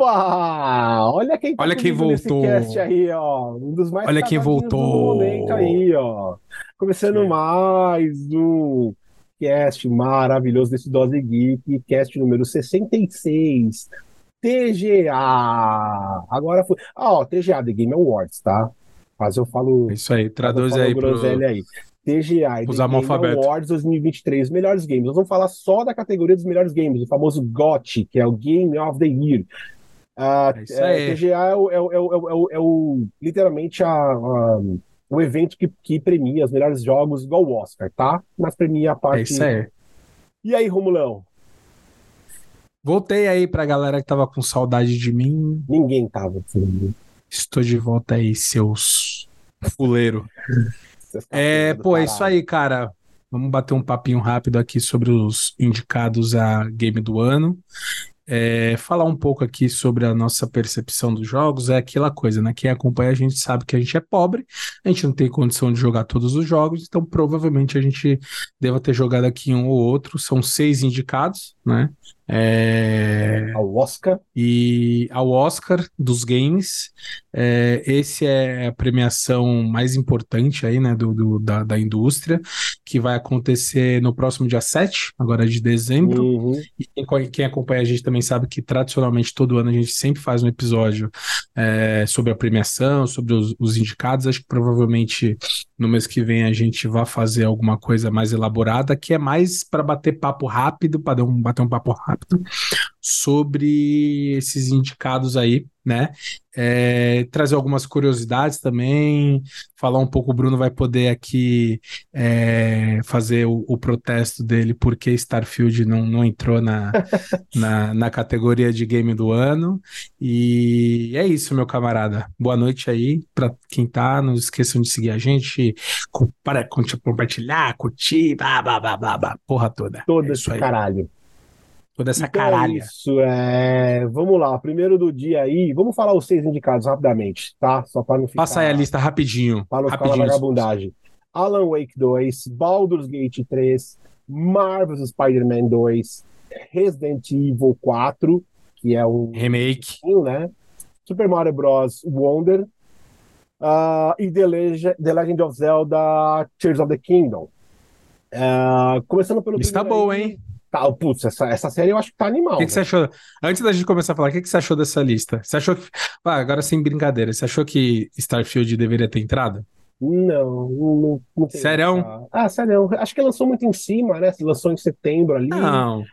Opa! Olha quem tá Olha quem nesse voltou. aí, ó. Um dos mais Olha quem voltou. momento aí, ó. Começando Sim. mais um cast maravilhoso desse Dose Geek, cast número 66. TGA. Agora foi. Ah, ó, TGA, The Game Awards, tá? Mas eu falo. É isso aí, traduz aí pro... aí. TGA, The Game. Awards 2023, melhores games. Nós vamos falar só da categoria dos melhores games, o famoso GOTY, que é o Game of the Year. Ah, É é. TGA é, o, é, o, é, o, é, o, é o- literalmente a, a- o evento que, que premia os melhores jogos, igual o Oscar, tá? Mas premia a É parte. isso aí. E aí, Romulão? Voltei aí pra galera que tava com saudade de mim. Ninguém tava. assim, Estou de volta aí, seus fuleiro. É, pô, é isso aí, cara. Vamos bater um papinho rápido aqui sobre os indicados a game do ano. É, falar um pouco aqui sobre a nossa percepção dos jogos. É aquela coisa, né? Quem acompanha a gente sabe que a gente é pobre, a gente não tem condição de jogar todos os jogos, então provavelmente a gente deva ter jogado aqui um ou outro. São seis indicados, né? É, Ao Oscar. e ao Oscar dos games. É, esse é a premiação mais importante aí, né, do, do- da, da indústria, que vai acontecer no próximo dia 7, agora de dezembro. Uhum. E quem, quem acompanha a gente também sabe que tradicionalmente todo ano a gente sempre faz um episódio é, sobre a premiação, sobre os, os indicados. Acho que provavelmente no mês que vem a gente vai fazer alguma coisa mais elaborada, que é mais para bater papo rápido, para um, bater um papo rápido sobre esses indicados aí, né? É, trazer algumas curiosidades também, falar um pouco. O Bruno vai poder aqui é, fazer o, o protesto dele porque Starfield não, não entrou na, na, na categoria de game do ano. E é isso, meu camarada. Boa noite aí para quem tá. Não esqueçam de seguir a gente, para com- compartilhar, curtir, blá, blá, blá, blá, blá, porra toda. Todo É esse isso aí. caralho. Toda essa Então é caralha. isso, é... vamos lá, primeiro do dia aí, vamos falar os seis indicados rapidamente, tá? Só para não ficar, Passa aí a lista rapidinho. para não ficar Rapidinho. vagabundagem. Alan Wake 2, Baldur's Gate 3, Marvel's Spider-Man 2, Resident Evil 4, que é um Remake. né? Super Mario Bros. Wonder ah, e The Legend, The Legend of Zelda Tears of the Kingdom. Ah, começando pelo boa, aí, hein? Tá, putz, essa, essa série eu acho que tá animal. O que, que você né? achou? Antes da gente começar a falar, o que, que você achou dessa lista? Você achou que. Ah, agora sem brincadeira, você achou que Starfield deveria ter entrado? Não, não, não tem Sério? essa- Ah, sério. Acho que lançou muito em cima, né? Lançou em setembro ali. Não,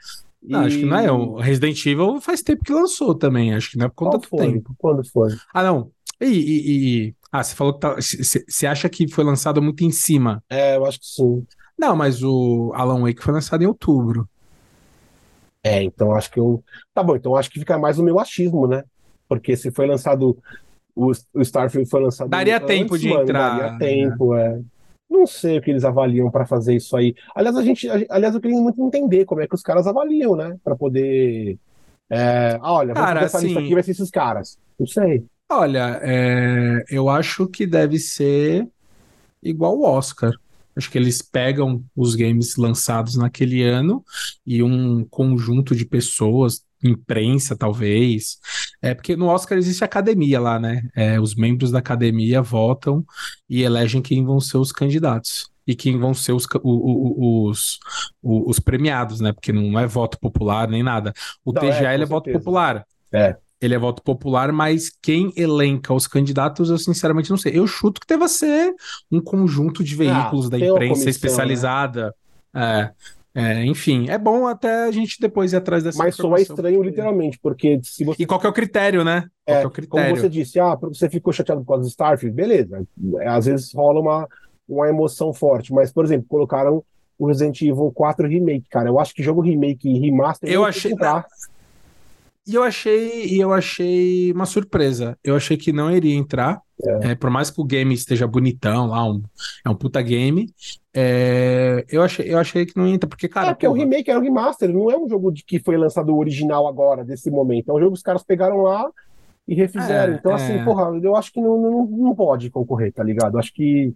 não, acho que não é. O E- Resident Evil faz tempo que lançou também. Acho que não é por conta do tempo. Quando foi? Ah, não. E, e- e- Ah, você falou que tá. Você acha que foi lançado muito em cima? É, eu acho que sim. Não, mas o Alan Wake foi lançado em outubro. É, então acho que eu. Tá bom, então acho que fica mais o meu achismo, né? Porque se foi lançado. O, o Starfield foi lançado. Daria antes, tempo de mano, entrar, Daria né? tempo, é. Não sei o que eles avaliam pra fazer isso aí. Aliás, a gente, aliás, eu queria muito entender como é que os caras avaliam, né? Pra poder. É, ah, olha, Cara, essa lista assim- aqui, vai ser esses caras. Não sei. Olha, é, eu acho que deve ser igual o Oscar. Acho que eles pegam os games lançados naquele ano e um conjunto de pessoas, imprensa talvez. É porque no Oscar existe academia lá, né? É, os membros da academia votam e elegem quem vão ser os candidatos. E quem vão ser os, os, o- os premiados, né? Porque não é voto popular nem nada. O Não, é, TGA ele é voto popular. É. Ele é voto popular, mas quem elenca os candidatos, eu sinceramente não sei. Eu chuto que deva ser um conjunto de veículos Ah, da imprensa comissão, especializada. É, é, enfim, é bom até a gente depois ir atrás dessa Mas só é estranho, porque- literalmente, porque se você. E qual é o critério, né? Qual É, é o como critério? você disse, ah, você ficou chateado por causa do Starfield, beleza. Às vezes rola uma, uma emoção forte, mas, por exemplo, colocaram o Resident Evil 4 Remake, cara. Eu acho que jogo remake e remaster Eu achei- entrar. E eu achei, e eu achei uma surpresa. Eu achei que não iria entrar. É, por mais que o game esteja bonitão lá, um, é um puta game. é, eu, achei, eu achei que não ia entrar, porque, cara, é, porque é um porra, remake, é um remaster, não é um jogo de que foi lançado o original agora, desse momento. É um jogo que os caras pegaram lá e refizeram. É, então, é. assim, porra, eu acho que não, não, não pode concorrer, tá ligado? Acho que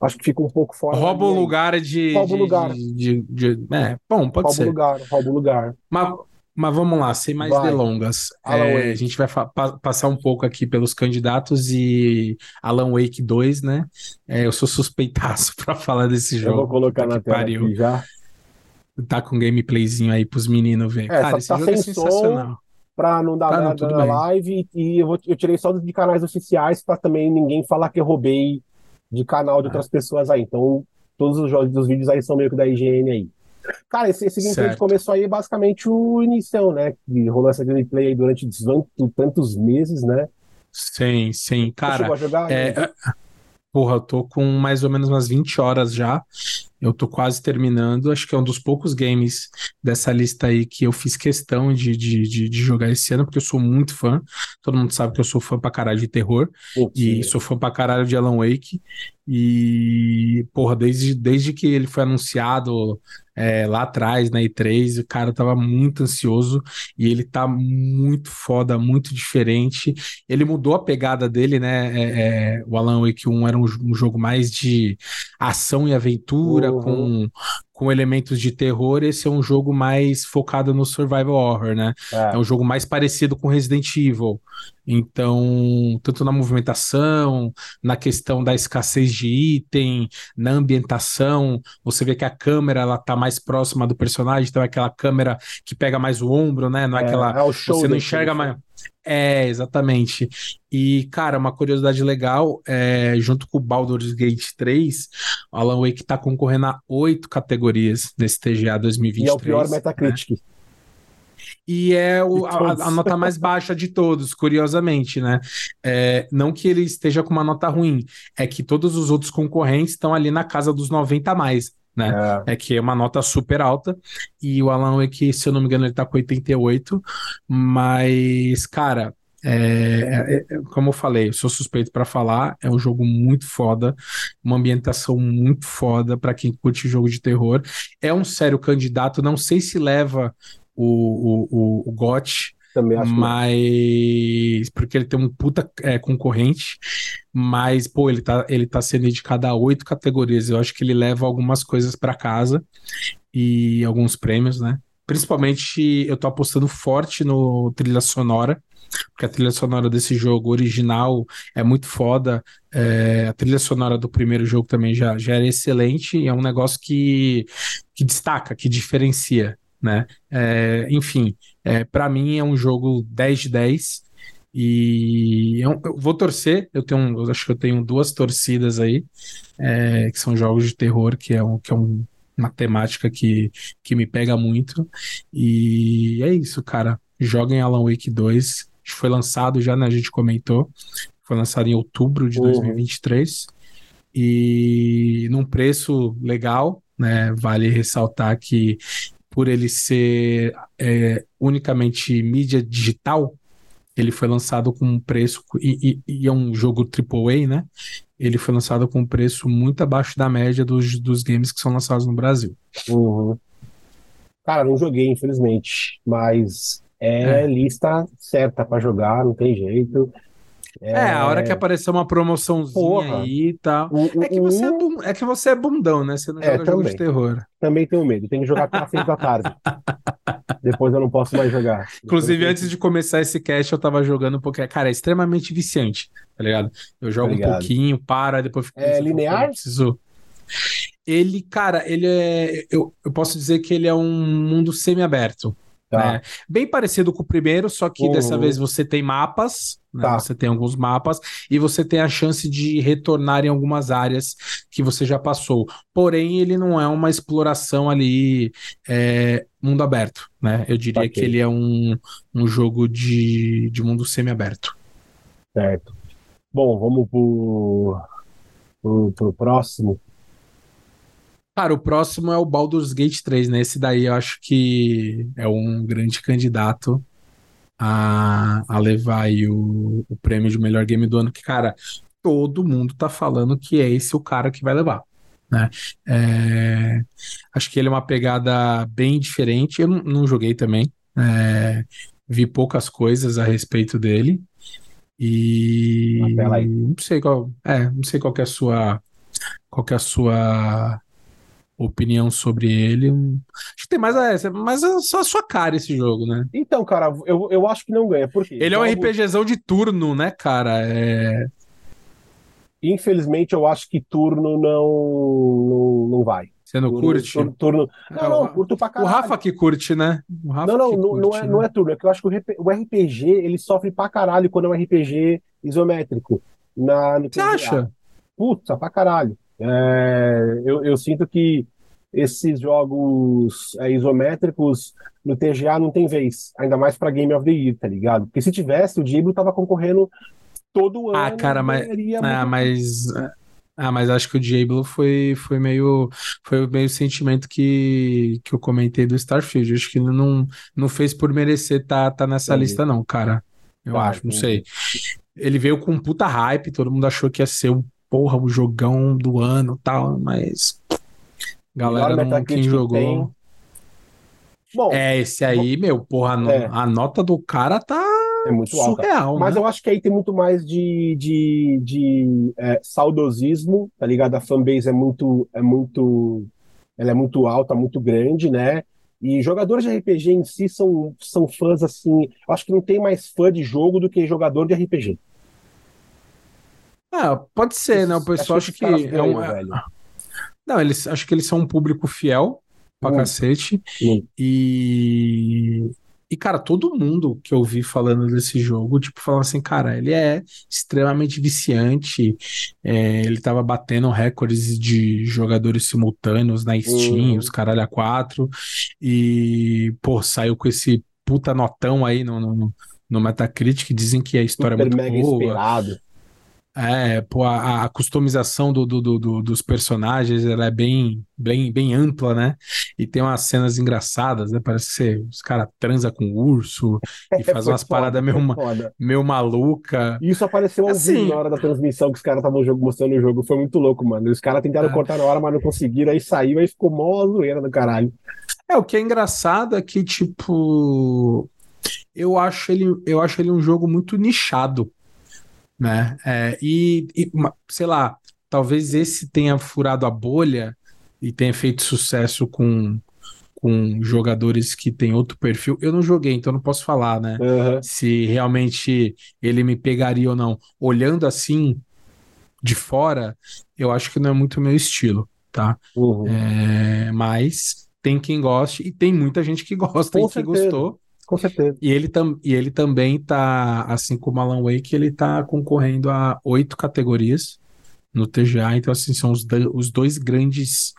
acho que fica um pouco fora. rouba o lugar de. Rouba o lugar. de- de- de- é, bom, pode Rouba o ser. lugar, rouba o lugar. Mas, Mas vamos lá, sem mais vai. delongas. É, a gente vai pa passar um pouco aqui pelos candidatos e Alan Wake 2, né? É, eu sou suspeitaço para falar desse jogo. Eu vou colocar na tela pariu. aqui já. Tá com gameplayzinho aí pros meninos ver. É, Cara, esse tá jogo é sensacional. Pra não dar nada na bem. live. E eu, vou, eu tirei só de canais oficiais para também ninguém falar que eu roubei de canal de outras ah. pessoas aí. Então, todos os jogos dos vídeos aí são meio que da IGN aí. Cara, esse, esse gameplay começou aí basicamente o início, né? Que rolou essa gameplay aí durante tantos meses, né? Sim, sim. Cara, jogar, é, né? porra, eu tô com mais ou menos umas 20 horas já. Eu tô quase terminando. Acho que é um dos poucos games dessa lista aí que eu fiz questão de, de, de, de jogar esse ano, porque eu sou muito fã. Todo mundo sabe que eu sou fã pra caralho de terror. E sou fã pra caralho de Alan Wake. E, porra, desde, desde que ele foi anunciado é, lá atrás, na E3, o cara tava muito ansioso e ele tá muito foda, muito diferente. Ele mudou a pegada dele, né? É, é, o Alan Wake 1 era um, um, jogo mais de ação e aventura, uhum. com com elementos de terror, esse é um jogo mais focado no survival horror, né? É, é um jogo mais parecido com Resident Evil. Então, tanto na movimentação, na questão da escassez de item, na ambientação, você vê que a câmera ela tá mais próxima do personagem, então é aquela câmera que pega mais o ombro, né? Não é, é aquela. É você não enxerga mais. É, exatamente. E, cara, uma curiosidade legal, é, junto com o Baldur's Gate 3, o Alan Wake tá concorrendo a oito categorias nesse TGA 2023. E é o pior? Metacritic. Né? E é o, a, a, nota mais baixa de todos, curiosamente, né? É, não que ele esteja com uma nota ruim, é que todos os outros concorrentes estão ali na casa dos 90 a mais né? É. é. que é uma nota super alta. E o Alan Wake, se eu não me engano, ele tá com 88. Mas, cara, é, é, é, como eu falei, eu sou suspeito para falar, é um jogo muito foda, uma ambientação muito foda para quem curte jogo de terror. É um sério candidato, não sei se leva o, o, o, o GOT, também acho mas porque ele tem um puta é, concorrente, mas pô, ele tá, ele tá sendo indicado a oito categorias. Eu acho que ele leva algumas coisas para casa e alguns prêmios, né? Principalmente eu tô apostando forte no trilha sonora, porque a trilha sonora desse jogo original é muito foda. É, a trilha sonora do primeiro jogo também já, já era excelente e é um negócio que, que destaca, que diferencia né? É, enfim, é, para mim é um jogo 10 de 10 e eu, eu vou torcer. Eu tenho, eu acho que eu tenho duas torcidas aí é, que são jogos de terror, que é um, que é um uma temática que, que me pega muito. E é isso, cara. Joguem Alan Wake 2. Foi lançado já, né? A gente comentou. Foi lançado em outubro de uhum. 2023. E num preço legal, né? Vale ressaltar que por ele ser é, unicamente mídia digital, ele foi lançado com um preço, e, e, e, é um jogo AAA, né? Ele foi lançado com um preço muito abaixo da média dos, dos games que são lançados no Brasil. Uhum. Cara, não joguei, infelizmente, mas é, é. lista certa para jogar, não tem jeito. É... é, a hora que aparecer uma promoçãozinha Porra. aí e tal. O, o, é, que você é, bum... é que você é bundão, né? Você não é, joga também. jogo de terror. Também tenho medo. Tenho que jogar até às seis da tarde. Depois eu não posso mais jogar. Inclusive, antes de começar esse cast, eu tava jogando porque, cara, é extremamente viciante, tá ligado? Eu jogo um pouquinho, para, depois fico. É linear? Preciso. Ele, cara, ele é. Eu, eu posso dizer que ele é um mundo semi-aberto. Tá. Né? Bem parecido com o primeiro, só que uhum. dessa vez você tem mapas? Tá. você tem alguns mapas, e você tem a chance de retornar em algumas áreas que você já passou. Porém, ele não é uma exploração ali é, mundo aberto, né? Eu diria okay. que ele é um, um jogo de, de mundo semi-aberto. Certo. Bom, vamos pro, pro, pro próximo. Cara, o próximo é o Baldur's Gate 3, né? Esse daí eu acho que é um grande candidato a, a levar aí o, o prêmio de melhor game do ano, que, cara, todo mundo tá falando que é esse o cara que vai levar. Né? É, acho que ele é uma pegada bem diferente. Eu não, não joguei também, é, vi poucas coisas a respeito dele e não sei qual, é, não sei qual é a sua, qual é a sua opinião sobre ele. Acho que tem mais a, mais a, só a sua cara esse jogo, né? Então, cara, eu, eu acho que não ganha. Por quê? Ele é um RPGzão de turno, né, cara? É... Infelizmente, eu acho que turno não, não, não vai. Você não turno, curte? Turno, turno... Não, É, não, o- curto pra O caralho. Rafa que curte, né? O Rafa Não, não, que não, não curte, é, né? não é turno. É que eu acho que o RP o RPG ele sofre pra caralho quando é um RPG isométrico. Na, no Você acha? Puta, pra caralho. É, eu, eu sinto que esses jogos é, isométricos no TGA não tem vez. Ainda mais pra Game of the Year, tá ligado? Porque se tivesse, o Diablo tava concorrendo todo ano. Ah, cara, mas- Ah, mas. Ah, mas acho que o Diablo foi, foi meio. Foi meio o sentimento que, que eu comentei do Starfield. Acho que ele não, não fez por merecer tá, tá nessa Entendi. lista, não, cara. Eu Tá, acho, não sei. Ele veio com um puta hype, todo mundo achou que ia ser porra, o jogão do ano e tal, mas. Galera, não, quem jogou. tem. Bom, é, É, esse aí, meu, porra, É. a nota do cara tá muito alta. surreal, Mas né? eu acho que aí tem muito mais de, de, de é, saudosismo, tá ligado? A fanbase é muito, é muito, ela é muito alta, muito grande, né? E jogadores de RPG em si são, são fãs assim. Eu acho que não tem mais fã de jogo do que jogador de RPG. Ah, pode ser, né? O pessoal acho que caras é ganham, um. é- velho. Não, eles acho que eles são um público fiel pra Muito. cacete. Muito. E. E, cara, todo mundo que eu vi falando desse jogo, tipo, falando assim, cara, ele é extremamente viciante. é, ele tava batendo recordes de jogadores simultâneos na Steam, Uhum. os caralho a quatro. E, pô, saiu com esse puta notão aí no, no, no Metacritic. Dizem que a história é Super muito mega boa. esperado. É, pô, a, a customização do, do- do- do- dos personagens ela é bem, bem, bem ampla, né? E tem umas cenas engraçadas, né? Parece que você- os caras transam com o urso e faz umas foda, paradas meio, foda. meio maluca. Isso apareceu ao Assim- vivo na hora da transmissão que os caras estavam jogo- mostrando o jogo. Foi muito louco, mano. Os caras tentaram É. cortar na hora, mas não conseguiram. Aí saiu, aí ficou mó zoeira do caralho. É, o que é engraçado é que, tipo, eu acho ele, eu acho ele um jogo muito nichado, né? É, e, e, sei lá, talvez esse tenha furado a bolha e tenha feito sucesso com, com jogadores que têm outro perfil. Eu não joguei, então não posso falar, né? Aham. Se realmente ele me pegaria ou não. Olhando assim, de fora, eu acho que não é muito meu estilo, tá? Uhum. É, mas tem quem goste e tem muita gente que gosta Com e que certeza. gostou. Com certeza. E ele, tam, e ele também tá, assim como Alan Wake, ele tá concorrendo a oito categorias no TGA. Então, assim, são os, os dois grandes,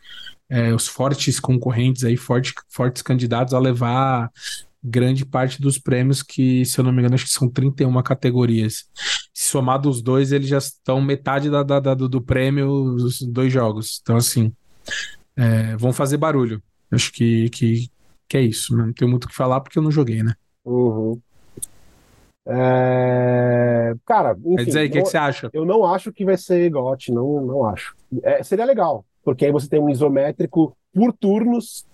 é, os fortes concorrentes aí, forte, fortes candidatos a levar grande parte dos prêmios, que, se eu não me engano, acho que são 31 categorias. Somado os dois, eles já estão metade da, da- da- do, do prêmio, os dois jogos. Então, assim, é, vão fazer barulho. Acho que, que, que é isso. Não tenho muito o que falar porque eu não joguei, né? Uhum. É, Cara, Quer enfim, dizer aí, o que, que você acha? eu não acho que vai ser GOT, não, não acho. É, seria legal, porque aí você tem um isométrico por turnos,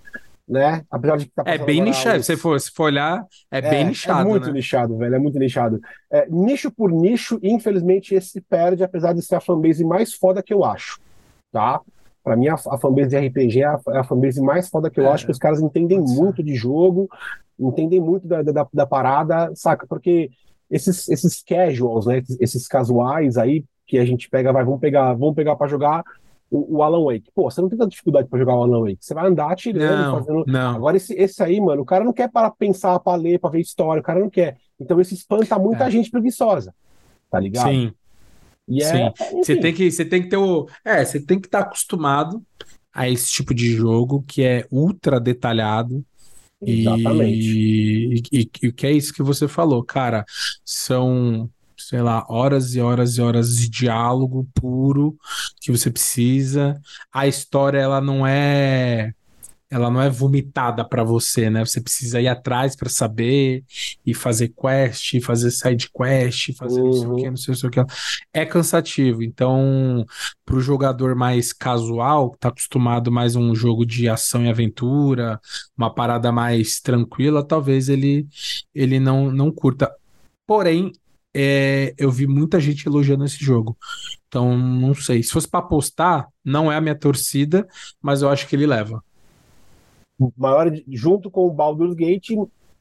né? Apesar de que tá É bem nichado. Se for, se for olhar, é, bem É nichado, muito né? nichado, velho. É muito nichado. É, nicho por nicho, infelizmente, esse se perde, apesar de ser a fanbase mais foda que eu acho. Tá? Pra mim, a, a fanbase de RPG é a, é a fanbase mais foda que eu É, acho, que os caras entendem pode ser. muito de jogo, entendem muito da, da, da parada, saca? Porque esses, esses casuals, né? Esses, casuais aí, que a gente pega, vai, vamos pegar, vamos pegar pra jogar o, o Alan Wake. Pô, você não tem tanta dificuldade pra jogar o Alan Wake. Você vai andar atirando, Não, fazendo. não. Agora, esse, esse aí, mano, o cara não quer para pensar, pra ler, pra ver história, o cara não quer. Então, esse espanta muita É. gente preguiçosa, tá ligado? Sim, E é, Você enfim, tem que, você tem que ter o. É, você tem que estar acostumado a esse tipo de jogo que é ultra detalhado. exatamente. E, e, e o que é isso que você falou, cara? São, sei lá, horas e horas e horas de diálogo puro que você precisa. A história, ela não é. Ela não é vomitada pra você, né? Você precisa ir atrás pra saber e fazer quest, fazer side quest, fazer não sei o Uhum. que, não sei o que. É cansativo. Então, pro jogador mais casual, que tá acostumado mais a um jogo de ação e aventura, uma parada mais tranquila, talvez ele, ele não, não curta. Porém, é, eu vi muita gente elogiando esse jogo. Então, não sei. Se fosse para apostar, não é a minha torcida, mas eu acho que ele leva. Maior, junto com o Baldur's Gate,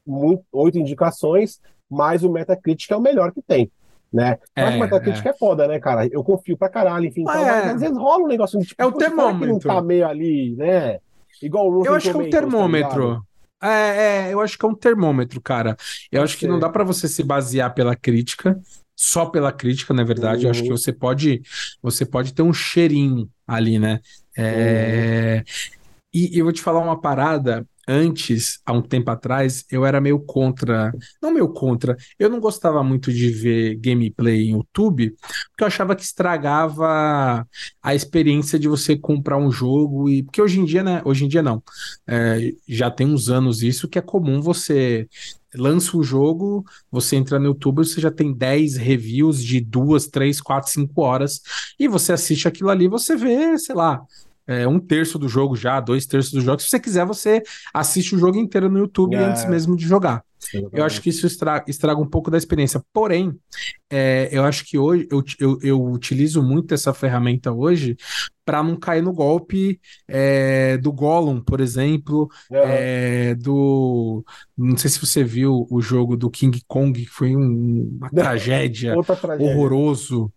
muito, oito indicações, mas o Metacritic é o melhor que tem. Né? Mas é, o Metacritic é. é foda, né, cara? Eu confio pra caralho, enfim. Então, é. Às vezes rola um negócio de tipo, é o termômetro. que não tá meio ali, né? Igual o Eu acho que é um tá termômetro. Tá é, é, eu acho que é um termômetro, cara. Eu acho que não dá para você se basear pela crítica, só pela crítica, na verdade. Uhum. Eu acho que uhum. você pode, você pode ter um cheirinho ali, né? É... Uhum. E eu vou te falar uma parada antes, há um tempo atrás, eu era meio contra. Não meio contra, eu não gostava muito de ver gameplay em YouTube, porque eu achava que estragava a experiência de você comprar um jogo. e Porque hoje em dia, né? Hoje em dia não. É, já tem uns anos isso que é comum você lança o jogo, você entra no YouTube, você já tem 10 reviews de duas, três, quatro, cinco horas, e você assiste aquilo ali, você vê, sei lá, é, um terço do jogo já, dois terços do jogo. Se você quiser, você assiste o jogo inteiro no YouTube é. antes mesmo de jogar. Eu acho que isso estraga, estraga, um pouco da experiência. Porém, é, eu acho que hoje eu, eu, eu, utilizo muito essa ferramenta hoje para não cair no golpe é, do Gollum, por exemplo, é, do não sei se você viu o jogo do King Kong, que foi um, uma tragédia, tragédia horroroso.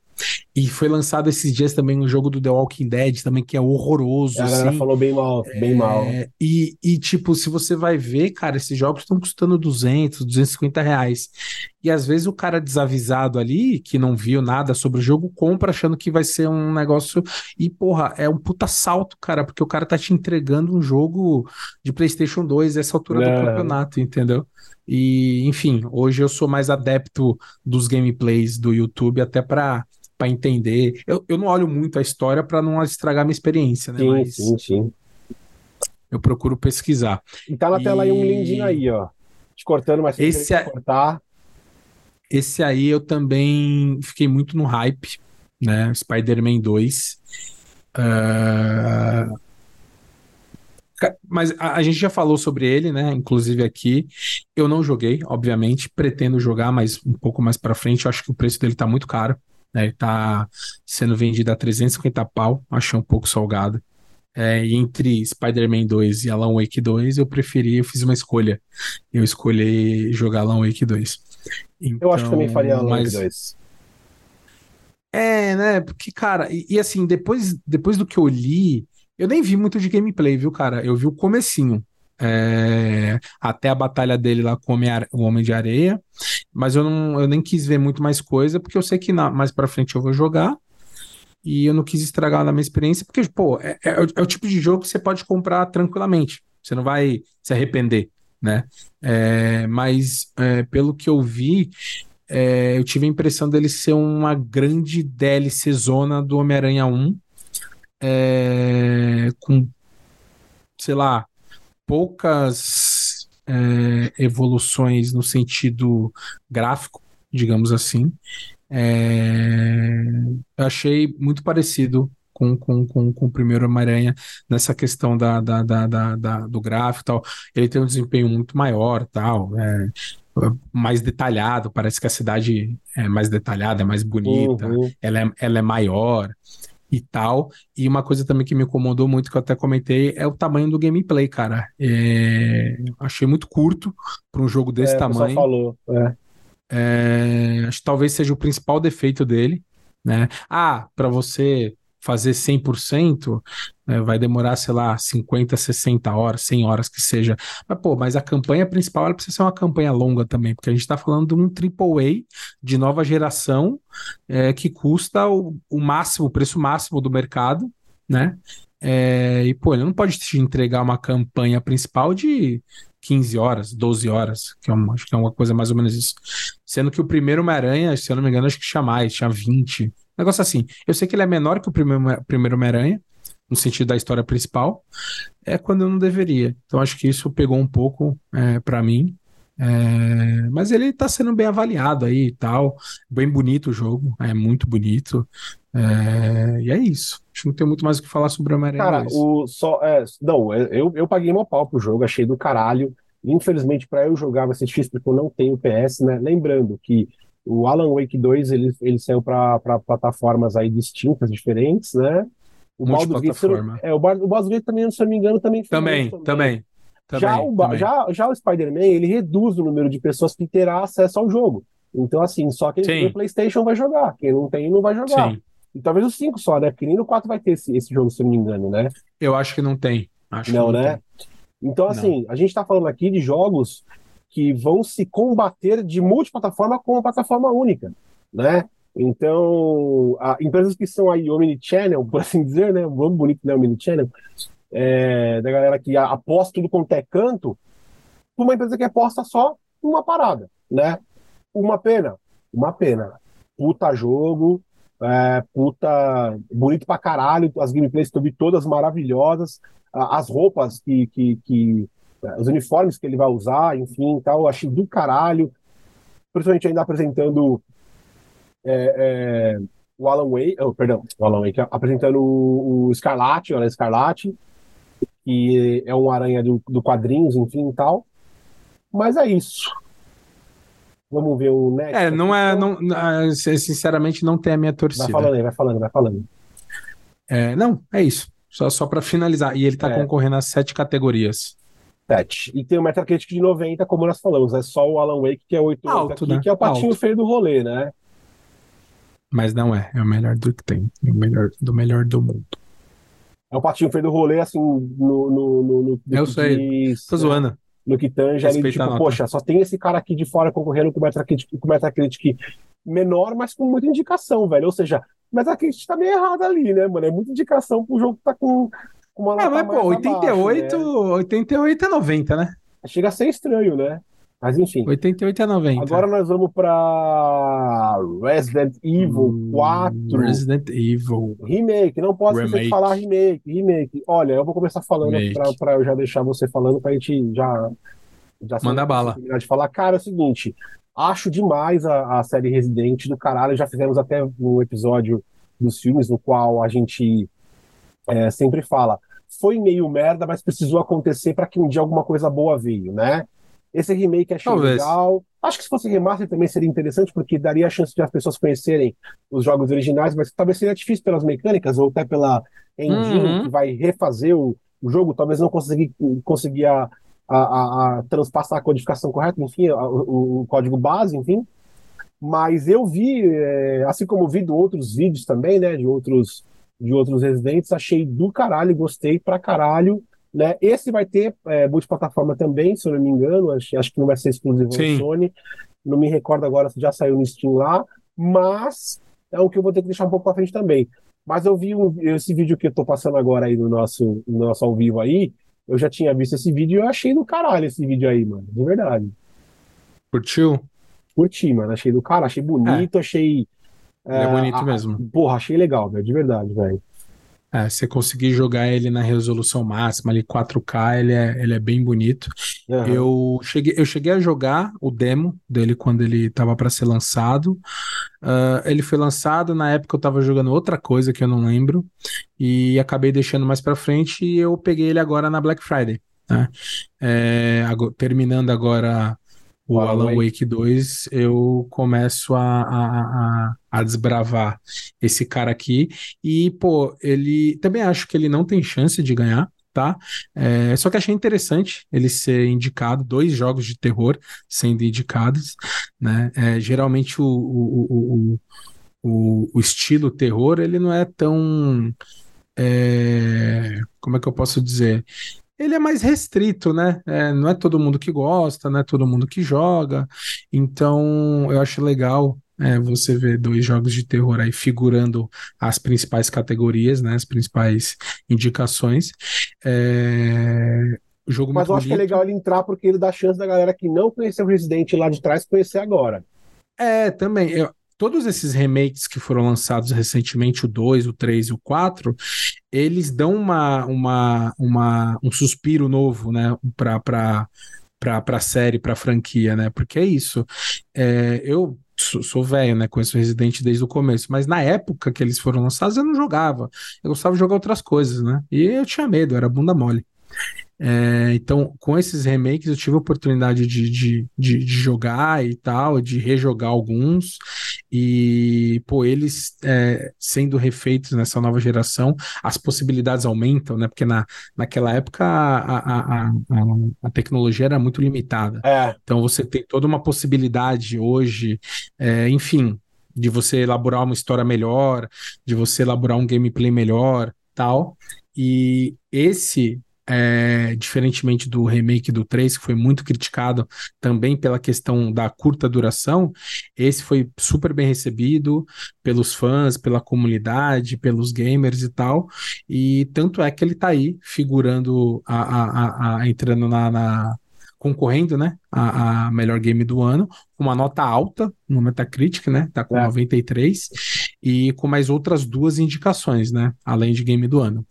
E foi lançado esses dias também um jogo do The Walking Dead, também, que é horroroso. A galera assim. falou bem mal, bem é... mal. E, e, tipo, se você vai ver, cara, esses jogos estão custando 200, 250 reais. E às vezes o cara desavisado ali, que não viu nada sobre o jogo, compra achando que vai ser um negócio. E, porra, é um puta salto, cara, porque o cara tá te entregando um jogo de PlayStation 2 essa altura do campeonato, entendeu? E, enfim, hoje eu sou mais adepto dos gameplays do YouTube, até para para entender. Eu, eu não olho muito a história para não estragar minha experiência, né? Sim, Mas sim, sim. Eu procuro pesquisar. E tá na e... tela aí um lindinho aí, ó. Te cortando, mas esse a... cortar. Esse aí eu também fiquei muito no hype, né? Spider-Man 2. Uh... Mas a, a, gente já falou sobre ele, né? Inclusive aqui. Eu não joguei, obviamente. Pretendo jogar, mas um pouco mais para frente. Eu acho que o preço dele tá muito caro. Né? Ele tá sendo vendido a 350 pau, achei um pouco salgado. É, entre Spider-Man 2 e Alan Wake 2, eu preferi, eu fiz uma escolha. Eu escolhi jogar Alan Wake 2. Então, eu acho que também faria Alan mas... Wake 2. É, né? Porque, cara, e, e, assim, depois, depois do que eu li, eu nem vi muito de gameplay, viu, cara? Eu vi o comecinho é, até a batalha dele lá com o Homem de Areia, mas eu, não, eu nem quis ver muito mais coisa, porque eu sei que na, mais pra frente eu vou jogar, e eu não quis estragar na minha experiência, porque, pô, é, é, é, o tipo de jogo que você pode comprar tranquilamente, você não vai se arrepender, né? É, mas, é, pelo que eu vi, é, eu tive a impressão dele ser uma grande DLC zona do Homem-Aranha 1, com, sei lá, poucas é, evoluções no sentido gráfico, digamos assim. É, achei muito parecido com, com, com, com o primeiro Homem-Aranha nessa questão da, da, da, da, da do gráfico e tal. Ele tem um desempenho muito maior tal. É, mais detalhado, parece que a cidade é mais detalhada, é mais bonita, uhum. ela, é, ela é maior e tal. E uma coisa também que me incomodou muito, que eu até comentei, é o tamanho do gameplay, cara. É... Achei muito curto para um jogo desse é, tamanho. falou. É. É... Acho que talvez seja o principal defeito dele. Né? Ah, para você fazer 100%, né, vai demorar, sei lá, 50, 60 horas, 100 horas que seja. Mas, pô, mas a campanha principal ela precisa ser uma campanha longa também, porque a gente está falando de um AAA de nova geração é, que custa o, o máximo, o preço máximo do mercado, né? É, e, pô, ele não pode te entregar uma campanha principal de 15 horas, 12 horas, que é uma, acho que é uma coisa mais ou menos isso. Sendo que o primeiro Homem-Aranha, se eu não me engano, acho que tinha mais, tinha 20, Negócio assim. Eu sei que ele é menor que o primeiro, primeiro Homem-Aranha, no sentido da história principal, é quando eu não deveria. Então acho que isso pegou um pouco é, para mim. É, mas ele tá sendo bem avaliado aí e tal. Bem bonito o jogo, é muito bonito. É, e é isso. Acho que não tem muito mais o que falar sobre o Homem-Aranha. Cara, o só. É, não, eu, eu paguei meu pau pro jogo, achei do caralho. Infelizmente, para eu jogar vai ser difícil porque eu não tenho PS, né? Lembrando que O Alan Wake 2 ele, ele saiu para plataformas aí distintas, diferentes, né? O Baldur's Gate, é, o Baldur's Gate também, se não me engano, também também, também, também. Já, o, também. já, já o Spider-Man, ele reduz o número de pessoas que terá acesso ao jogo. Então, assim, só quem tem PlayStation vai jogar. Quem não tem, não vai jogar. Sim. E talvez o 5 só, né? Porque nem no 4 vai ter esse, esse jogo, se não me engano, né? Eu acho que não tem. Acho não, não né? Tem. Então, assim, não. a gente tá falando aqui de jogos que vão se combater de multiplataforma com uma plataforma única, né? Então, a, empresas que são aí omnichannel, por assim dizer, né? Vamos bonito, né? Omnichannel, é, da galera que aposta tudo quanto é canto, uma empresa que aposta só uma parada, né? Uma pena, uma pena. Puta jogo, é, puta, bonito pra caralho, as gameplays que eu vi todas maravilhosas, as roupas que, que, que os uniformes que ele vai usar, enfim, tal, eu achei do caralho, principalmente ainda apresentando é, é, o Alan Wake, oh, perdão, o Alan Wake, apresentando o, o Scarlatti, o Scarlatti, que é um aranha do, do quadrinhos, enfim, tal, mas é isso. Vamos ver o Next. É, não é. Não, sinceramente, não tem a minha torcida. Vai falando aí, vai falando, vai falando. É, não, é isso. Só, só para finalizar. E ele tá é. concorrendo a sete categorias. Sete. E tem o Metacritic de 90, como nós falamos. É só o Alan Wake, que é 8 Alto, aqui, né? que é o patinho Alto. feio do rolê, né? Mas não é. É o melhor do que tem. É o melhor do melhor do mundo. É o patinho feio do rolê, assim, no. no, no, no Eu sei. Diz, Tô zoando. Né? no que tange ali, tipo, poxa, só tem esse cara aqui de fora concorrendo com o Metacritic, com o Metacritic menor, mas com muita indicação, velho. Ou seja, o Metacritic tá meio errado ali, né, mano? É muita indicação pro jogo que tá com, uma É, mas, pô, 88, abaixo, né? 88 é 90, né? Chega a ser estranho, né? Mas enfim. 88 a 90. Agora nós vamos para Resident Evil 4. Hum, Resident Evil. Remake. Não posso esquecer de falar remake. Remake. Olha, eu vou começar falando para eu já deixar você falando para a gente já. já Manda bala. De falar. Cara, é o seguinte. Acho demais a, a série Resident do caralho. Já fizemos até um episódio dos filmes no qual a gente é, sempre fala. Foi meio merda, mas precisou acontecer para que um dia alguma coisa boa veio, né? Esse remake achei Talvez. legal. Acho que se fosse remaster também seria interessante, porque daria a chance de as pessoas conhecerem os jogos originais, mas talvez seria difícil pelas mecânicas ou até pela engine uhum. que vai refazer o, o, jogo, talvez não conseguir, conseguir a, a, a, a transpassar a codificação correta, enfim, o, o, código base, enfim. Mas eu vi, é, assim como vi de outros vídeos também, né, de outros, de outros residentes, achei do caralho, gostei pra caralho. Né? Esse vai ter é, multiplataforma também, se eu não me engano, acho, acho que não vai ser exclusivo Sim. Sony. Não me recordo agora se já saiu no Steam lá, mas é o que eu vou ter que deixar um pouco para frente também. Mas eu vi um, esse vídeo que eu tô passando agora aí no nosso, no nosso ao vivo aí, eu já tinha visto esse vídeo e eu achei do caralho esse vídeo aí, mano, de verdade. Curtiu? Curti, mano, achei do cara, achei bonito, é. achei. É, é bonito mesmo. Porra, achei legal, velho, de verdade, velho. É, você conseguir jogar ele na resolução máxima, ali 4K, ele é, ele é bem bonito. Uhum. Eu, cheguei, eu cheguei a jogar o demo dele quando ele estava para ser lançado. Uh, ele foi lançado, na época eu estava jogando outra coisa que eu não lembro, e acabei deixando mais para frente e eu peguei ele agora na Black Friday. Né? É, agora, terminando agora o Alan Wake 2, eu começo a, a, a, a, desbravar esse cara aqui. E, pô, ele. Também acho que ele não tem chance de ganhar, tá? É, só que achei interessante ele ser indicado, dois jogos de terror sendo indicados, né? É, geralmente o, o, o, o, o estilo terror, ele não é tão. É, como é que eu posso dizer? Ele é mais restrito, né? É, não é todo mundo que gosta, não é todo mundo que joga. Então, eu acho legal é, você ver dois jogos de terror aí figurando as principais categorias, né? As principais indicações. É... O jogo Mas eu acho bonito. que é legal ele entrar porque ele dá chance da galera que não conheceu o Resident lá de trás conhecer agora. É, também. Eu, todos esses remakes que foram lançados recentemente, o 2, o 3 e o 4, eles dão uma, uma, uma, um suspiro novo, né, para para para série, para franquia, né? Porque é isso. É, eu sou, sou velho, né? Conheço Resident desde o começo, mas na época que eles foram lançados eu não jogava. Eu gostava de jogar outras coisas, né? E eu tinha medo, era bunda mole. É, então, com esses remakes, eu tive a oportunidade de, de, de, de, jogar e tal, de rejogar alguns, e, pô, eles é, sendo refeitos nessa nova geração, as possibilidades aumentam, né? Porque na, naquela época a, a, a, a tecnologia era muito limitada. É. Então, você tem toda uma possibilidade hoje, é, enfim, de você elaborar uma história melhor, de você elaborar um gameplay melhor, tal. E esse é, diferentemente do remake do 3, que foi muito criticado também pela questão da curta duração, esse foi super bem recebido pelos fãs, pela comunidade, pelos gamers e tal. E tanto é que ele tá aí figurando, a, a, a entrando na, na concorrendo, né, a, a, melhor game do ano, com uma nota alta no Metacritic, né, tá com é. 93, e com mais outras duas indicações, né, além de game do ano.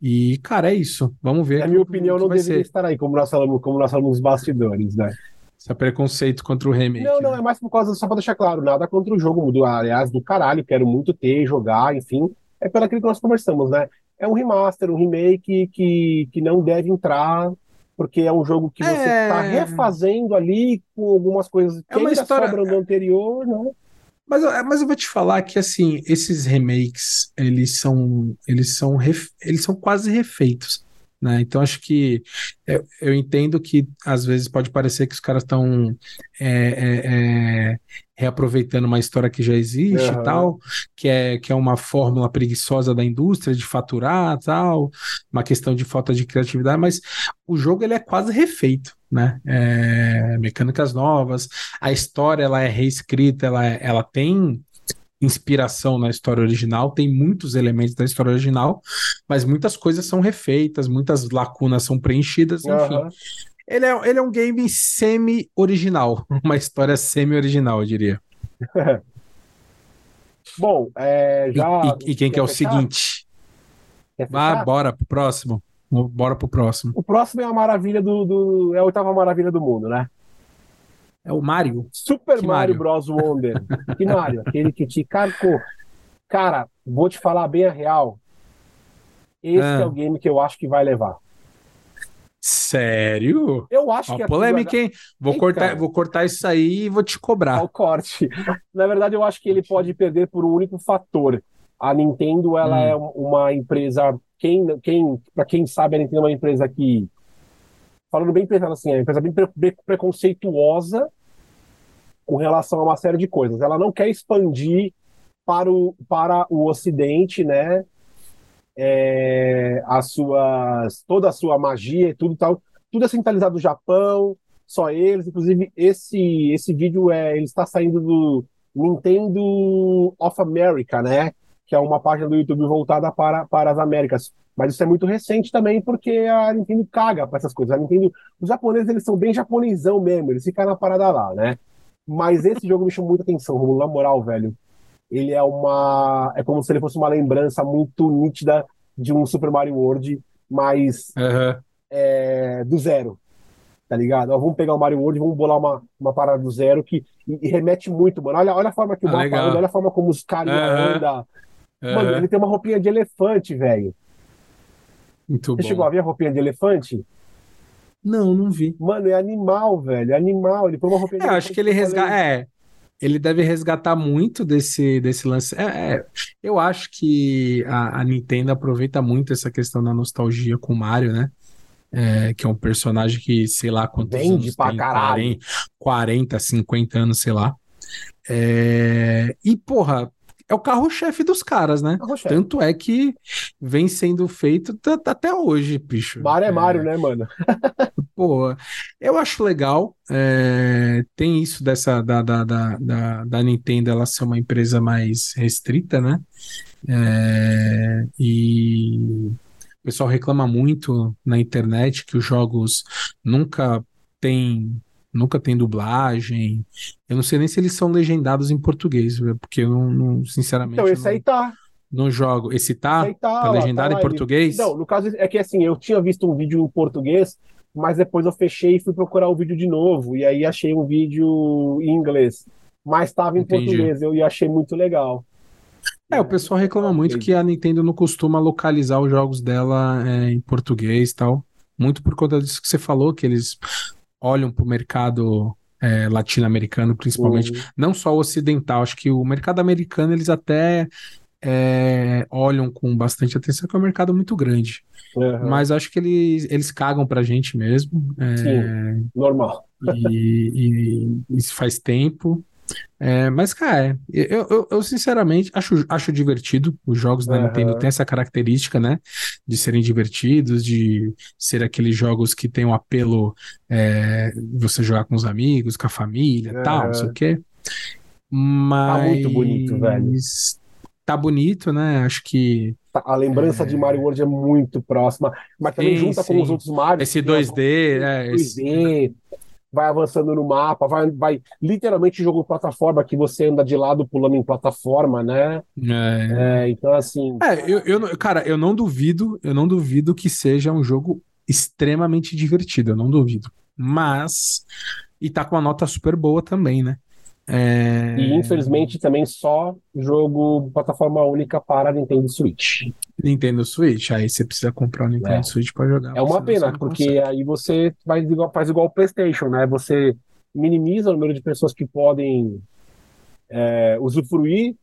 E, cara, é isso. Vamos ver. Na minha opinião, não deveria ser. estar aí, como nós falamos, como nós falamos nos bastidores, né? Esse é preconceito contra o remake. Não, não, né? é mais por causa, só pra deixar claro, nada contra o jogo, do, aliás, do caralho, quero muito ter, jogar, enfim. É pelo que nós conversamos, né? É um remaster, um remake que, que não deve entrar, porque é um jogo que você está é... refazendo ali com algumas coisas que é uma história... sobram do anterior, não. Mas, mas eu vou te falar que assim, esses remakes, eles são eles são ref, eles são quase refeitos. Né? Então acho que eu, eu, entendo que às vezes pode parecer que os caras estão é, é, é, reaproveitando uma história que já existe uhum. e tal, que é, que é uma fórmula preguiçosa da indústria de faturar tal, uma questão de falta de criatividade, mas o jogo ele é quase refeito, né? É, mecânicas novas, a história ela é reescrita, ela, é, ela tem inspiração na história original, tem muitos elementos da história original, mas muitas coisas são refeitas, muitas lacunas são preenchidas, enfim. Uhum. Ele é, ele é um game semi-original, uma história semi-original, eu diria. Bom, é, já. E, e, e quem que é o fechar? seguinte? Vá, bora pro próximo. Bora pro próximo. O próximo é a maravilha do, do. É a oitava maravilha do mundo, né? É o Mario. Super Mario, Mario Bros. Wonder. que Mario? Aquele que te carcou. Cara, vou te falar bem a real. Esse ah. é o game que eu acho que vai levar. Sério? Eu acho Uma que é polêmica, hein? Vou cortar, vou cortar isso aí e vou te cobrar. O corte. Na verdade, eu acho que ele pode perder por um único fator. A Nintendo, ela hum. é uma empresa, quem, quem, para quem sabe, a Nintendo é uma empresa que falando bem pensando assim, é uma empresa bem preconceituosa com relação a uma série de coisas. Ela não quer expandir para o, para o Ocidente, né? É, as suas, toda a sua magia e tudo tal, tudo é centralizado no Japão, só eles. Inclusive, esse, esse vídeo é, ele está saindo do Nintendo of America, né? Que é uma página do YouTube voltada para, para as Américas. Mas isso é muito recente também, porque a Nintendo caga para essas coisas. A Nintendo, os japoneses, eles são bem japonesão mesmo, eles ficam na parada lá, né? Mas esse jogo me chamou muita atenção, Romulo, na moral, velho. Ele é uma. É como se ele fosse uma lembrança muito nítida de um Super Mario World, mas uhum. é, do zero. Tá ligado? Ó, vamos pegar o Mario World e vamos bolar uma, uma parada do zero que e, e remete muito, mano. Olha, olha a forma que o ah, mapa anda, olha a forma como os caras uhum. andam. Mano, uhum. ele tem uma roupinha de elefante, velho. Muito Você bom. chegou a ver a roupinha de elefante? Não, não vi. Mano, é animal, velho. É animal. Ele põe uma roupinha é, acho que ele resgata. É, ele deve resgatar muito desse, desse lance. É, é, eu acho que a, a, Nintendo aproveita muito essa questão da nostalgia com o Mario, né? É, que é um personagem que, sei lá quantos Vende anos pra tem, caralho. 40, 50 anos, sei lá. É, e, porra, é o carro-chefe dos caras, né? Tanto é que vem sendo feito até hoje, bicho. Mario é, é Mario, né, mano? Pô, eu acho legal. É... Tem isso dessa da, da, da, da, Nintendo ela ser uma empresa mais restrita, né? É... E o pessoal reclama muito na internet que os jogos nunca têm nunca tem dublagem. Eu não sei nem se eles são legendados em português, porque eu não, não sinceramente. Então, esse não, aí tá. Não jogo. Esse tá? Aí tá, tá legendado tá em português? Não, no caso é que assim, eu tinha visto um vídeo em português, mas depois eu fechei e fui procurar o vídeo de novo. E aí achei um vídeo em inglês. Mas estava em Entendi. português, eu achei muito legal. É, o pessoal reclama muito que a Nintendo não costuma localizar os jogos dela é, em português e tal. muito por conta disso que você falou, que eles olham para o mercado é, latino-americano, principalmente, uhum. não só o ocidental, acho que o mercado americano eles até é, olham com bastante atenção, que é um mercado muito grande. Uhum. Mas acho que eles, eles cagam pra gente mesmo. É, Sim, normal. E, e, isso faz tempo. É, mas, cara, eu, eu, eu, sinceramente acho, acho divertido. Os jogos da uhum. Nintendo têm essa característica, né? De serem divertidos, de ser aqueles jogos que tem um apelo é, você jogar com os amigos, com a família uhum. tal, não sei o quê. Mas. Tá muito bonito, velho. Tá bonito, né? Acho que. Tá, a lembrança é... de Mario World é muito próxima, mas também sim, junta sim. com os outros Mario. Esse 2D, é, 2D. Esse vai avançando no mapa, vai, vai literalmente jogo plataforma que você anda de lado pulando em plataforma, né? É. é então, assim. É, eu, eu, cara, eu não duvido, eu não duvido que seja um jogo extremamente divertido, eu não duvido. Mas. E tá com uma nota super boa também, né? É... E infelizmente também só jogo plataforma única para Nintendo Switch. Nintendo Switch, aí você precisa comprar o Nintendo é. Switch para jogar. É uma pena, porque consegue. aí você faz igual, faz igual o PlayStation, né? Você minimiza o número de pessoas que podem é, usufruir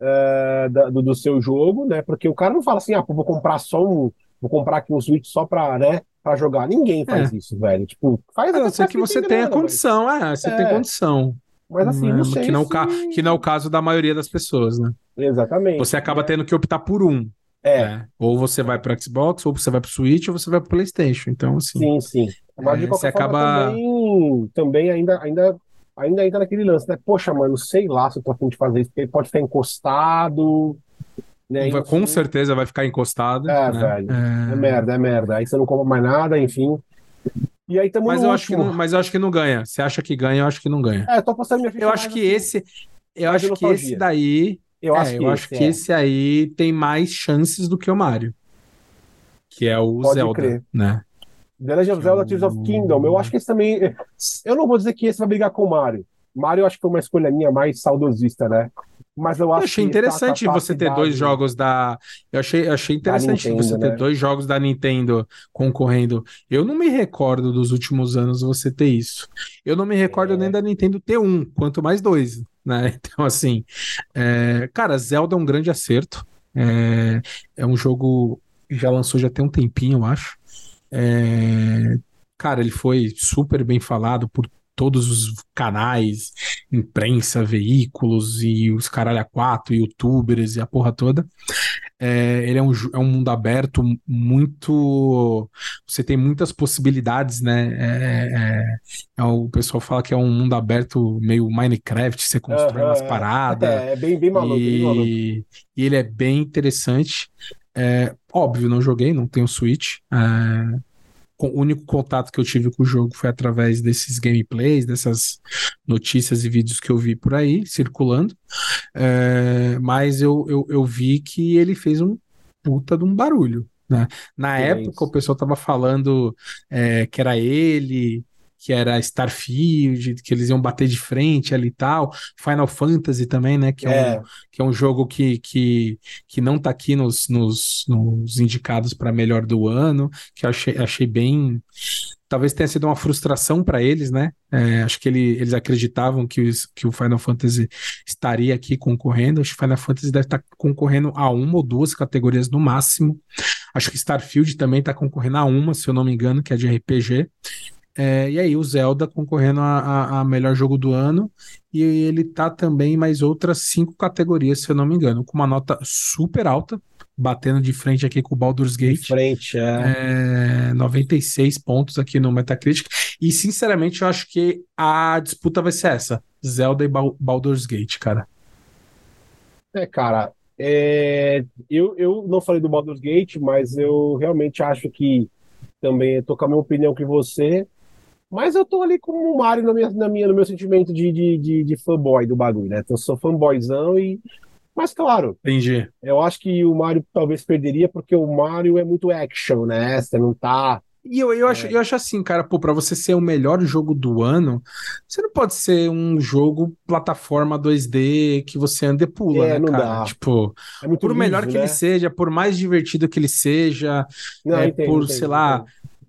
é, da, do, do, seu jogo, né? Porque o cara não fala assim, ah, vou comprar só um, vou comprar aqui um Switch só para, né? Para jogar. Ninguém faz é. isso, velho. Tipo, faz. A não ser que você tenha condição, mas... é, você tem é. condição. Mas assim, não, não sei que não, se... que não é o caso da maioria das pessoas, né? Exatamente. Você acaba tendo que optar por um. É. Né? Ou você vai para Xbox, ou você vai para Switch, ou você vai para PlayStation. Então, assim. Sim, sim. Mas é, você acaba... também, também ainda, ainda, ainda entra naquele lance, né? Poxa, mano, sei lá se eu tô afim de fazer isso, porque ele pode ficar encostado. Né? Vai, com certeza vai ficar encostado. É, né? velho. É... é merda, é merda. Aí você não compra mais nada, enfim. E aí mas eu acho que não, Mas eu acho que não ganha. Você acha que ganha, eu acho que não ganha. É, tô passando minha Eu acho que assim, esse. Eu acho que esse daí. Eu é, acho que, eu esse, acho que é. esse aí tem mais chances do que o Mario. Que é o Pode Zelda, crer. né? The Legend of Zelda Tears of Kingdom. Eu acho que esse também. Eu não vou dizer que esse vai brigar com o Mario. Mario, eu acho que foi uma escolha minha mais saudosista, né? Mas eu acho eu achei interessante você ter dois jogos da. Eu achei, achei interessante Nintendo, você ter né? dois jogos da Nintendo concorrendo. Eu não me recordo dos últimos anos você ter isso. Eu não me recordo é. nem da Nintendo ter um, quanto mais dois. Né? Então, assim. É... Cara, Zelda é um grande acerto. É, é um jogo que já lançou já tem um tempinho, eu acho. É... Cara, ele foi super bem falado por todos os canais, imprensa, veículos e os caralho a quatro, youtubers e a porra toda. É, ele é um, é um mundo aberto muito. Você tem muitas possibilidades, né? É, é, é o pessoal fala que é um mundo aberto meio Minecraft, você constrói umas paradas. É, é bem, bem maluco, e, bem maluco. E ele é bem interessante. É, óbvio, não joguei, não tenho Switch. É, o único contato que eu tive com o jogo foi através desses gameplays, dessas notícias e vídeos que eu vi por aí circulando. É, mas eu, eu, eu vi que ele fez um puta de um barulho. Né? Na é época, isso. o pessoal tava falando é, que era ele, que era Starfield, que eles iam bater de frente ali e tal. Final Fantasy também, né? Que é, é. Um, que é um jogo que, que, que não tá aqui nos, nos, nos indicados para melhor do ano, que eu achei, achei bem. Talvez tenha sido uma frustração para eles, né? É, acho que ele, eles acreditavam que, os, que o Final Fantasy estaria aqui concorrendo. Acho que o Final Fantasy deve estar tá concorrendo a uma ou duas categorias no máximo. Acho que Starfield também está concorrendo a uma, se eu não me engano, que é de RPG. É, e aí, o Zelda concorrendo a, a, a, melhor jogo do ano. E ele tá também em mais outras cinco categorias, se eu não me engano, com uma nota super alta, batendo de frente aqui com o Baldur's Gate. De frente, é. é 96 pontos aqui no Metacritic. E, sinceramente, eu acho que a disputa vai ser essa: Zelda e Baldur's Gate, cara. É, cara, é, eu, eu não falei do Baldur's Gate, mas eu realmente acho que também tô com a mesma opinião que você. Mas eu tô ali como o Mario na minha, na minha, no meu sentimento de, de, de, de fanboy do bagulho, né? Então, eu sou fanboyzão e. Mas claro, Entendi. eu acho que o Mario talvez perderia porque o Mario é muito action, né? Você não tá. E eu, eu, acho, é. eu acho assim, cara, pô, pra você ser o melhor jogo do ano, você não pode ser um jogo plataforma 2D que você anda e pula, é, né, cara? Dá. Tipo, é por liso, melhor que né? ele seja, por mais divertido que ele seja, não, é, entendo, por, entendo, sei lá,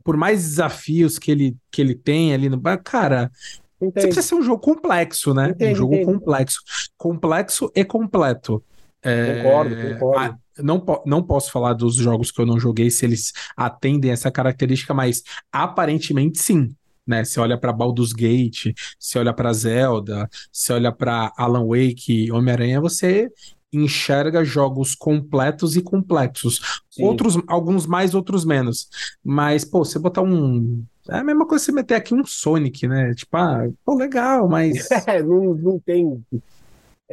por mais desafios que ele, que ele tem ali no. Cara, Entendi. Você precisa ser um jogo complexo, né? Entendi, um jogo entendi. complexo. Complexo e completo. É, concordo, concordo. A, não, não posso falar dos jogos que eu não joguei se eles atendem essa característica, mas aparentemente sim. Né? Você olha para Baldur's Gate, você olha para Zelda, você olha para Alan Wake, Homem-Aranha, você enxerga jogos completos e complexos. Sim. Outros, alguns mais, outros menos. Mas, pô, você botar um. É a mesma coisa você meter aqui um Sonic, né? Tipo, ah, pô, legal, mas. É, não, não tem.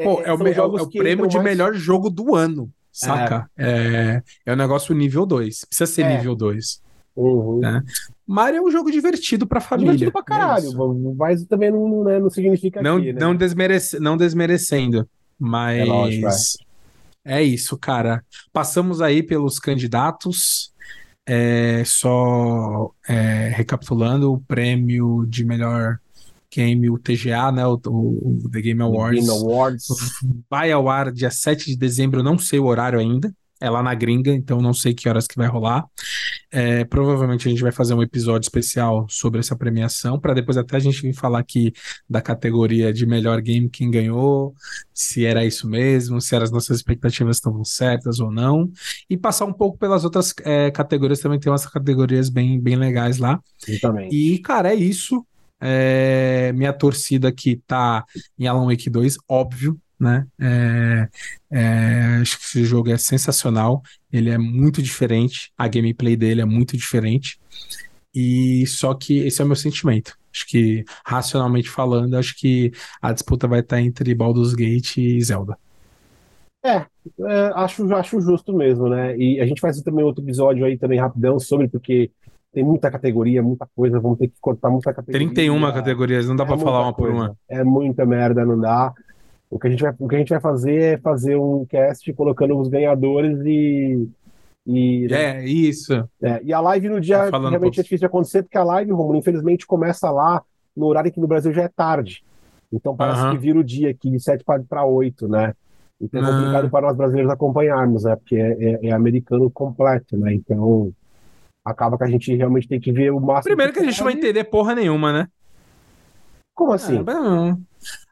Pô, é, é o, é, é o prêmio de mais... melhor jogo do ano, saca? É, é, é o negócio nível 2. Precisa ser é. nível 2. Uhum. Né? Mario é um jogo divertido pra família. Divertido pra caralho, é mas também não, né, não significa não, aqui, né? não, desmerece, não desmerecendo. Mas é, lógico, é. é isso, cara. Passamos aí pelos candidatos. É, só é, recapitulando o prêmio de melhor game, o TGA, né, o, o The Game Awards, Game Awards vai ao ar dia 7 de dezembro, não sei o horário ainda, é lá na gringa, então não sei que horas que vai rolar. É, provavelmente a gente vai fazer um episódio especial sobre essa premiação, para depois até a gente vir falar aqui da categoria de melhor game, quem ganhou, se era isso mesmo, se as nossas expectativas estavam certas ou não, e passar um pouco pelas outras é, categorias, também tem umas categorias bem, bem legais lá. Exatamente. E, cara, é isso. É, minha torcida aqui tá em Alan Wake 2, óbvio, né? É, é, acho que esse jogo é sensacional. Ele é muito diferente. A gameplay dele é muito diferente. E só que esse é o meu sentimento. Acho que, racionalmente falando, acho que a disputa vai estar entre Baldur's Gate e Zelda. É, é, acho, acho justo mesmo, né? E a gente faz também outro episódio aí também rapidão sobre, porque tem muita categoria, muita coisa, vamos ter que cortar muita categoria. 31 categorias, não dá é para falar uma coisa. por uma. É muita merda, não dá. O que a gente vai, o que a gente vai fazer é fazer um cast colocando os ganhadores e. e né? É, isso. É, e a live no dia tá realmente é difícil de acontecer, porque a live, Romulo, infelizmente começa lá no horário que no Brasil já é tarde. Então parece uhum. que vira o dia aqui de 7 para 8, né? Então é complicado uhum. para nós brasileiros acompanharmos, né? Porque é, é, é, americano completo, né? Então acaba que a gente realmente tem que ver o máximo. Primeiro que, que a gente não vai entender porra nenhuma, né? Como assim? Ah,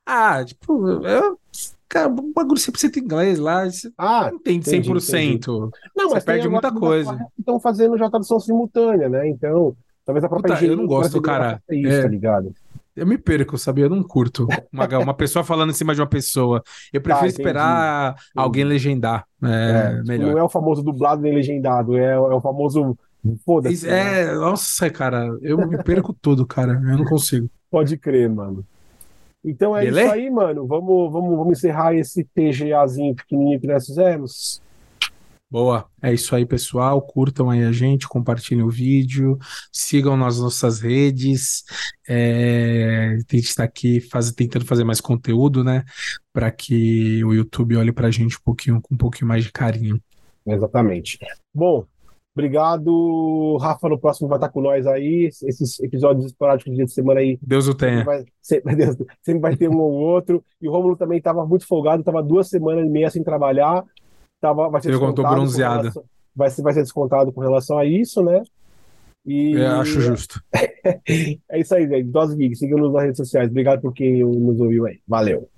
ah, tipo, eu. Cara, o bagulho 100% inglês lá. Ah, não tem 100%. Entendi. Não, mas perde muita coisa. Estão fazendo já tradução simultânea, né? Então, talvez a própria Puta, Eu não gosto, cara. Isso, é, tá ligado? Eu me perco, sabia? Eu não curto uma, uma pessoa falando em cima de uma pessoa. Eu tá, prefiro tá, esperar entendi. alguém legendar. É, é, tipo, melhor. Não é o famoso dublado nem legendado, é, é o famoso. Foda-se. É, né? nossa, cara, eu me perco tudo, cara. Eu não consigo. Pode crer, mano. Então é Beleza? isso aí, mano. Vamos, vamos, vamos encerrar esse TGAzinho pequenininho que nós fizemos. Boa. É isso aí, pessoal. Curtam aí a gente, compartilhem o vídeo, sigam nas nossas redes. É... A gente está aqui faz... tentando fazer mais conteúdo, né? Para que o YouTube olhe para a gente um pouquinho, com um pouquinho mais de carinho. Exatamente. Bom, Obrigado, Rafa. No próximo vai estar com nós aí. Esses episódios esporádicos de dia de semana aí. Deus o tenha. Vai, sempre, Deus, sempre vai ter um ou outro. E o Romulo também estava muito folgado, estava duas semanas e meia sem trabalhar. Tava, vai ser descontado bronzeada. Relação, vai, ser, vai ser descontado com relação a isso, né? E... É, acho justo. é isso aí, gente. Dose Geek. Siga-nos nas redes sociais. Obrigado por quem nos ouviu aí. Valeu.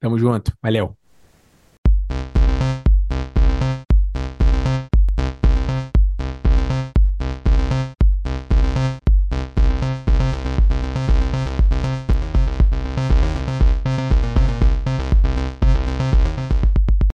Tamo junto. Valeu.